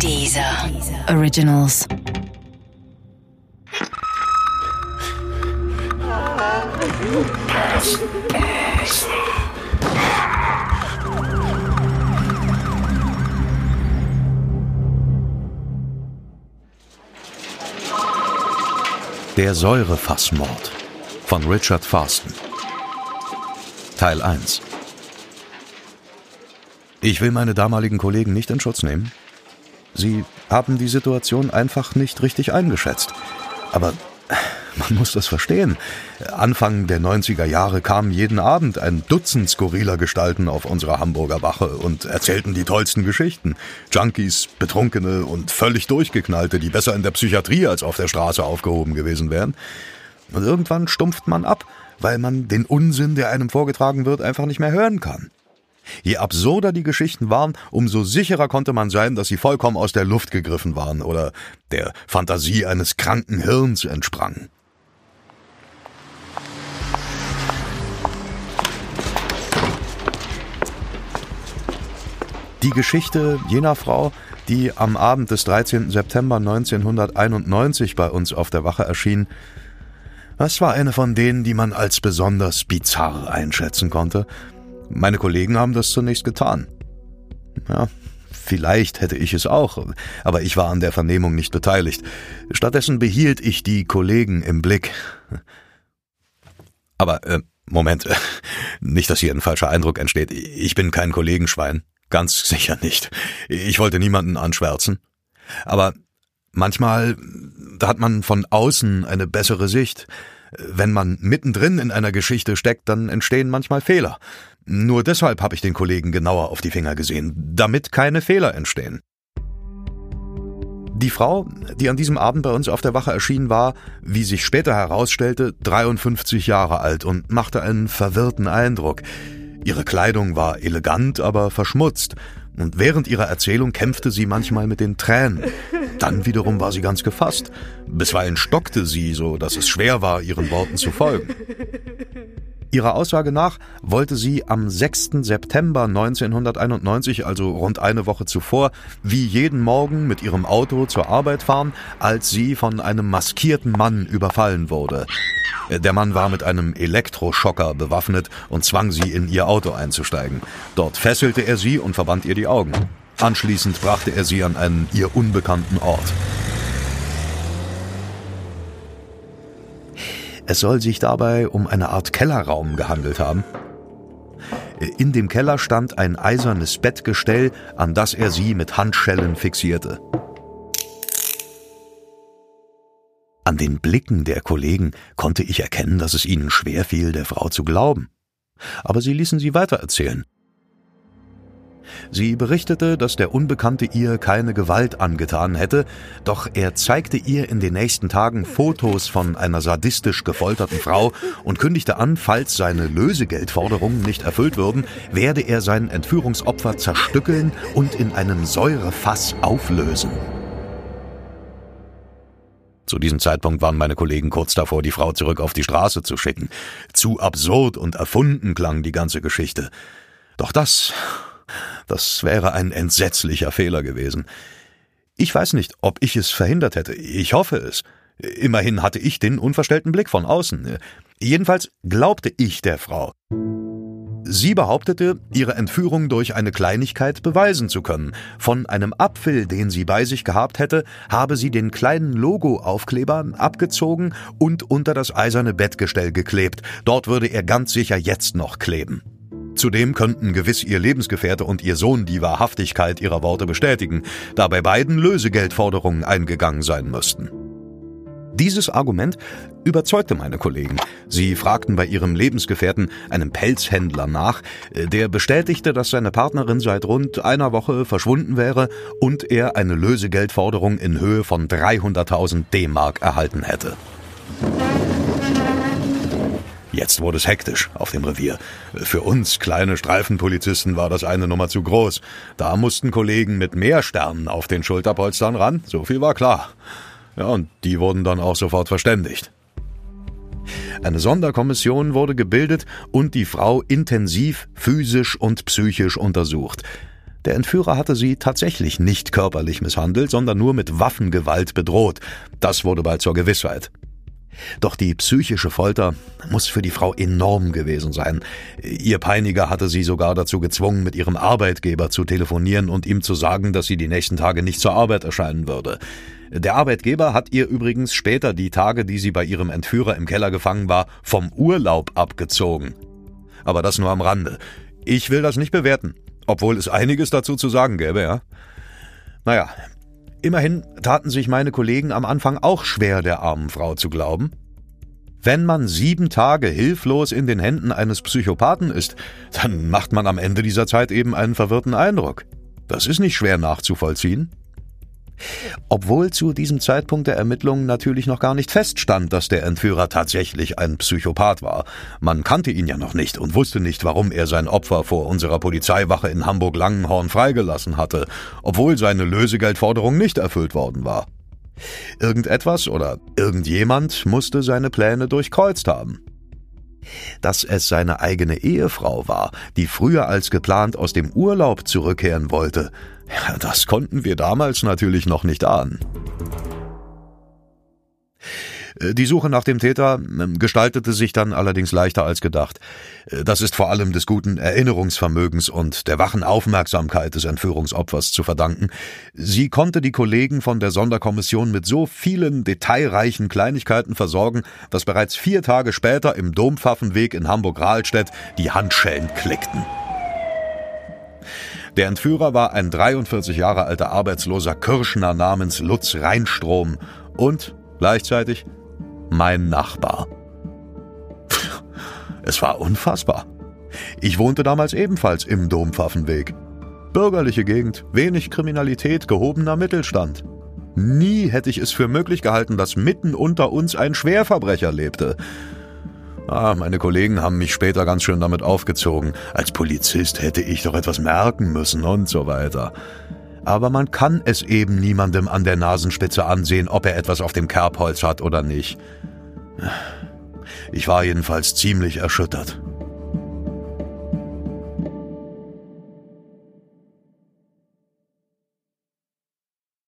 Dieser Originals. Der Säurefassmord von Richard Farston Teil 1 Ich will meine damaligen Kollegen nicht in Schutz nehmen. Sie haben die Situation einfach nicht richtig eingeschätzt. Aber man muss das verstehen. Anfang der 90er Jahre kamen jeden Abend ein Dutzend skurriler Gestalten auf unsere Hamburger Wache und erzählten die tollsten Geschichten. Junkies, Betrunkene und völlig Durchgeknallte, die besser in der Psychiatrie als auf der Straße aufgehoben gewesen wären. Und irgendwann stumpft man ab, weil man den Unsinn, der einem vorgetragen wird, einfach nicht mehr hören kann. Je absurder die Geschichten waren, umso sicherer konnte man sein, dass sie vollkommen aus der Luft gegriffen waren oder der Fantasie eines kranken Hirns entsprangen. Die Geschichte jener Frau, die am Abend des 13. September 1991 bei uns auf der Wache erschien, das war eine von denen, die man als besonders bizarr einschätzen konnte. Meine Kollegen haben das zunächst getan. Ja, vielleicht hätte ich es auch, aber ich war an der Vernehmung nicht beteiligt. Stattdessen behielt ich die Kollegen im Blick. Aber, äh, Moment, nicht, dass hier ein falscher Eindruck entsteht. Ich bin kein Kollegenschwein. Ganz sicher nicht. Ich wollte niemanden anschwärzen. Aber manchmal, da hat man von außen eine bessere Sicht. Wenn man mittendrin in einer Geschichte steckt, dann entstehen manchmal Fehler. Nur deshalb habe ich den Kollegen genauer auf die Finger gesehen, damit keine Fehler entstehen. Die Frau, die an diesem Abend bei uns auf der Wache erschien, war, wie sich später herausstellte, 53 Jahre alt und machte einen verwirrten Eindruck. Ihre Kleidung war elegant, aber verschmutzt, und während ihrer Erzählung kämpfte sie manchmal mit den Tränen. Dann wiederum war sie ganz gefasst. Bisweilen stockte sie, so dass es schwer war, ihren Worten zu folgen. Ihrer Aussage nach wollte sie am 6. September 1991, also rund eine Woche zuvor, wie jeden Morgen mit ihrem Auto zur Arbeit fahren, als sie von einem maskierten Mann überfallen wurde. Der Mann war mit einem Elektroschocker bewaffnet und zwang sie in ihr Auto einzusteigen. Dort fesselte er sie und verband ihr die Augen. Anschließend brachte er sie an einen ihr unbekannten Ort. Es soll sich dabei um eine Art Kellerraum gehandelt haben. In dem Keller stand ein eisernes Bettgestell, an das er sie mit Handschellen fixierte. An den Blicken der Kollegen konnte ich erkennen, dass es ihnen schwer fiel, der Frau zu glauben. Aber sie ließen sie weitererzählen. Sie berichtete, dass der Unbekannte ihr keine Gewalt angetan hätte, doch er zeigte ihr in den nächsten Tagen Fotos von einer sadistisch gefolterten Frau und kündigte an, falls seine Lösegeldforderungen nicht erfüllt würden, werde er sein Entführungsopfer zerstückeln und in einem Säurefass auflösen. Zu diesem Zeitpunkt waren meine Kollegen kurz davor, die Frau zurück auf die Straße zu schicken. Zu absurd und erfunden klang die ganze Geschichte. Doch das das wäre ein entsetzlicher Fehler gewesen. Ich weiß nicht, ob ich es verhindert hätte. Ich hoffe es. Immerhin hatte ich den unverstellten Blick von außen. Jedenfalls glaubte ich der Frau. Sie behauptete, ihre Entführung durch eine Kleinigkeit beweisen zu können. Von einem Apfel, den sie bei sich gehabt hätte, habe sie den kleinen Logo-Aufkleber abgezogen und unter das eiserne Bettgestell geklebt. Dort würde er ganz sicher jetzt noch kleben. Zudem könnten gewiss ihr Lebensgefährte und ihr Sohn die Wahrhaftigkeit ihrer Worte bestätigen, da bei beiden Lösegeldforderungen eingegangen sein müssten. Dieses Argument überzeugte meine Kollegen. Sie fragten bei ihrem Lebensgefährten, einem Pelzhändler, nach, der bestätigte, dass seine Partnerin seit rund einer Woche verschwunden wäre und er eine Lösegeldforderung in Höhe von 300.000 D-Mark erhalten hätte. Jetzt wurde es hektisch auf dem Revier. Für uns kleine Streifenpolizisten war das eine Nummer zu groß. Da mussten Kollegen mit mehr Sternen auf den Schulterpolstern ran, so viel war klar. Ja, und die wurden dann auch sofort verständigt. Eine Sonderkommission wurde gebildet und die Frau intensiv physisch und psychisch untersucht. Der Entführer hatte sie tatsächlich nicht körperlich misshandelt, sondern nur mit Waffengewalt bedroht. Das wurde bald zur Gewissheit. Doch die psychische Folter muss für die Frau enorm gewesen sein. Ihr Peiniger hatte sie sogar dazu gezwungen, mit ihrem Arbeitgeber zu telefonieren und ihm zu sagen, dass sie die nächsten Tage nicht zur Arbeit erscheinen würde. Der Arbeitgeber hat ihr übrigens später die Tage, die sie bei ihrem Entführer im Keller gefangen war, vom Urlaub abgezogen. Aber das nur am Rande. Ich will das nicht bewerten, obwohl es einiges dazu zu sagen gäbe, ja. Naja, immerhin taten sich meine Kollegen am Anfang auch schwer, der armen Frau zu glauben. Wenn man sieben Tage hilflos in den Händen eines Psychopathen ist, dann macht man am Ende dieser Zeit eben einen verwirrten Eindruck. Das ist nicht schwer nachzuvollziehen. Obwohl zu diesem Zeitpunkt der Ermittlungen natürlich noch gar nicht feststand, dass der Entführer tatsächlich ein Psychopath war. Man kannte ihn ja noch nicht und wusste nicht, warum er sein Opfer vor unserer Polizeiwache in Hamburg-Langenhorn freigelassen hatte, obwohl seine Lösegeldforderung nicht erfüllt worden war. Irgendetwas oder irgendjemand musste seine Pläne durchkreuzt haben. Dass es seine eigene Ehefrau war, die früher als geplant aus dem Urlaub zurückkehren wollte, das konnten wir damals natürlich noch nicht ahnen. Äh, die Suche nach dem Täter ähm, gestaltete sich dann allerdings leichter als gedacht. Äh, das ist vor allem des guten Erinnerungsvermögens und der wachen Aufmerksamkeit des Entführungsopfers zu verdanken. Sie konnte die Kollegen von der Sonderkommission mit so vielen detailreichen Kleinigkeiten versorgen, dass bereits vier Tage später im Dompfaffenweg in Hamburg-Rahlstedt die Handschellen klickten. Der Entführer war ein 43 Jahre alter arbeitsloser Kirschner namens Lutz Reinstrom und gleichzeitig mein Nachbar. Es war unfassbar. Ich wohnte damals ebenfalls im Dompfaffenweg. Bürgerliche Gegend, wenig Kriminalität, gehobener Mittelstand. Nie hätte ich es für möglich gehalten, dass mitten unter uns ein Schwerverbrecher lebte. Ah, meine Kollegen haben mich später ganz schön damit aufgezogen. Als Polizist hätte ich doch etwas merken müssen und so weiter aber man kann es eben niemandem an der Nasenspitze ansehen, ob er etwas auf dem Kerbholz hat oder nicht. Ich war jedenfalls ziemlich erschüttert.